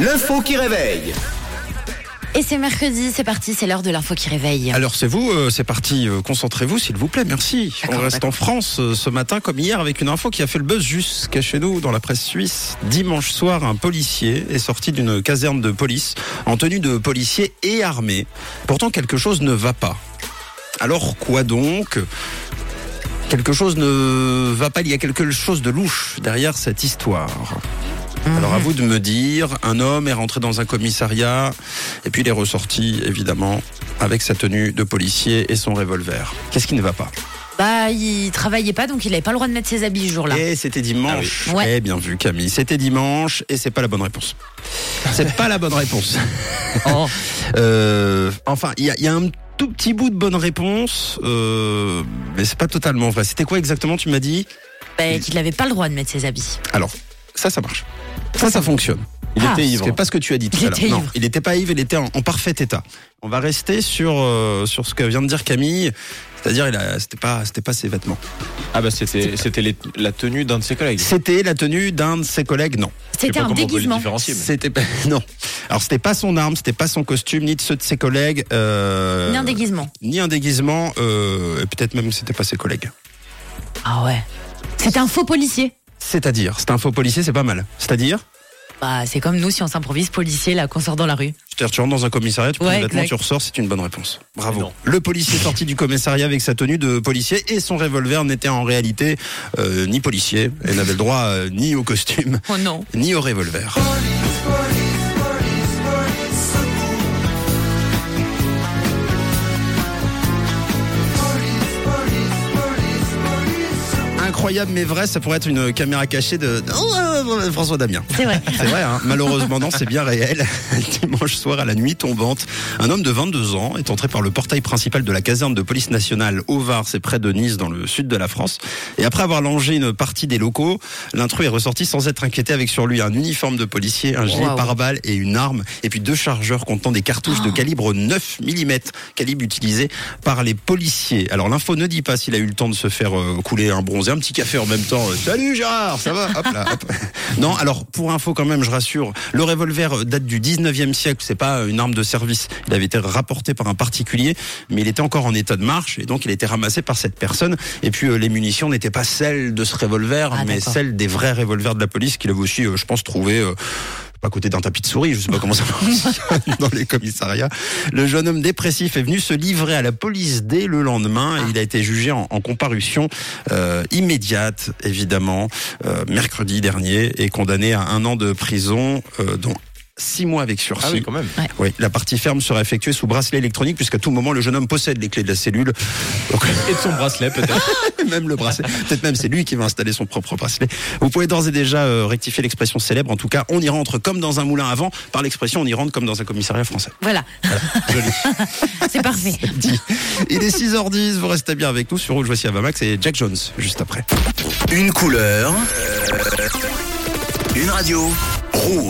L'info qui réveille. Et c'est mercredi, c'est parti, c'est l'heure de l'info qui réveille. Alors c'est vous, euh, c'est parti, euh, concentrez-vous s'il vous plaît, merci. On reste en. France euh, ce matin comme hier avec une info qui a fait le buzz jusqu'à chez nous dans la presse suisse. Dimanche soir, un policier est sorti d'une caserne de police en tenue de policier et armé. Pourtant quelque chose ne va pas. Alors quoi donc? Quelque chose ne va pas, il y a quelque chose de louche derrière cette histoire. Alors à vous de me dire, un homme est rentré dans un commissariat et puis il est ressorti évidemment avec sa tenue de policier et son revolver. Qu'est-ce qui ne va pas? Bah, il travaillait pas, donc il avait pas le droit de mettre ses habits ce jour-là. Et c'était dimanche. Ah oui. Ouais. Eh bien vu Camille, c'était dimanche et c'est pas la bonne réponse. C'est pas la bonne réponse. Oh. Euh, enfin, il y a, il y a un tout petit bout de bonne réponse, euh, mais c'est pas totalement vrai. C'était quoi exactement Tu m'as dit? Bah, qu'il avait pas le droit de mettre ses habits. Alors, ça, ça marche. Ça, ça fonctionne. Il Ah. était ivre. C'est pas ce que tu as dit tout Il à l'heure. était Non, ivre. il n'était pas ivre, il était en, en parfait état. On va rester sur euh, sur ce que vient de dire Camille, c'est-à-dire c'était pas c'était pas ses vêtements. Ah bah c'était c'était la tenue d'un de ses collègues. C'était la tenue d'un de ses collègues, non. C'était un déguisement. C'était pas non. Alors c'était pas son arme, c'était pas son costume, ni de ceux de ses collègues, euh, Ni un déguisement. ni un déguisement, euh, et peut-être même c'était pas ses collègues. Ah ouais. C'était un faux policier. C'est-à-dire, c'est un faux policier, c'est pas mal. C'est-à-dire, Bah, c'est comme nous si on s'improvise policier là, qu'on sort dans la rue. c'est-à-dire tu rentres dans un commissariat, tu prends Ouais, des vêtements, exact. tu ressors, c'est une bonne réponse. Bravo. Non. Le policier sorti du commissariat avec sa tenue de policier et son revolver n'était en réalité euh, ni policier et n'avait le droit euh, ni au costume Oh non. ni au revolver. Incroyable mais vrai, ça pourrait être une caméra cachée de, François Damien. C'est vrai. C'est vrai, hein. malheureusement non, c'est bien réel. Dimanche soir à la nuit tombante, un homme de 22 ans est entré par le portail principal de la caserne de police nationale au Var, c'est près de Nice dans le sud de la France. Et après avoir longé une partie des locaux, l'intrus est ressorti sans être inquiété avec sur lui un uniforme de policier, un gilet Wow. pare-balles et une arme, et puis deux chargeurs contenant des cartouches de calibre 9 mm, calibre utilisé par les policiers. Alors l'info ne dit pas s'il a eu le temps de se faire euh, couler un bronzé, un petit café en même temps. Euh, Salut Gérard, ça va? Hop là, hop. Non, alors pour info quand même, je rassure, le revolver date du 19e siècle, c'est pas une arme de service. Il avait été rapporté par un particulier, mais il était encore en état de marche et donc il a été ramassé par cette personne. Et puis euh, les munitions n'étaient pas celles de ce revolver, Ah, mais celles des vrais revolvers de la police qu'il avait aussi, euh, je pense, trouvé. À côté d'un tapis de souris, je sais pas comment ça fonctionne dans les commissariats. Le jeune homme dépressif est venu se livrer à la police dès le lendemain et il a été jugé en, en comparution euh, immédiate, évidemment, euh, mercredi dernier et condamné à un an de prison, euh, dont six mois avec sursis. Ah oui quand même. Oui, la partie ferme sera effectuée sous bracelet électronique puisqu'à tout moment le jeune homme possède les clés de la cellule. Donc, Et de son bracelet peut-être. même le bracelet. Peut-être même c'est lui qui va installer son propre bracelet. Vous pouvez d'ores et déjà euh, rectifier l'expression célèbre. En tout cas, on y rentre comme dans un moulin à vent. Par l'expression, on y rentre comme dans un commissariat français. Voilà. Joli. C'est parfait. Dit. Il est 6h10. Vous restez bien avec nous sur Rouge. Voici Avamax et Jack Jones juste après. Une couleur. Une radio. Rouge.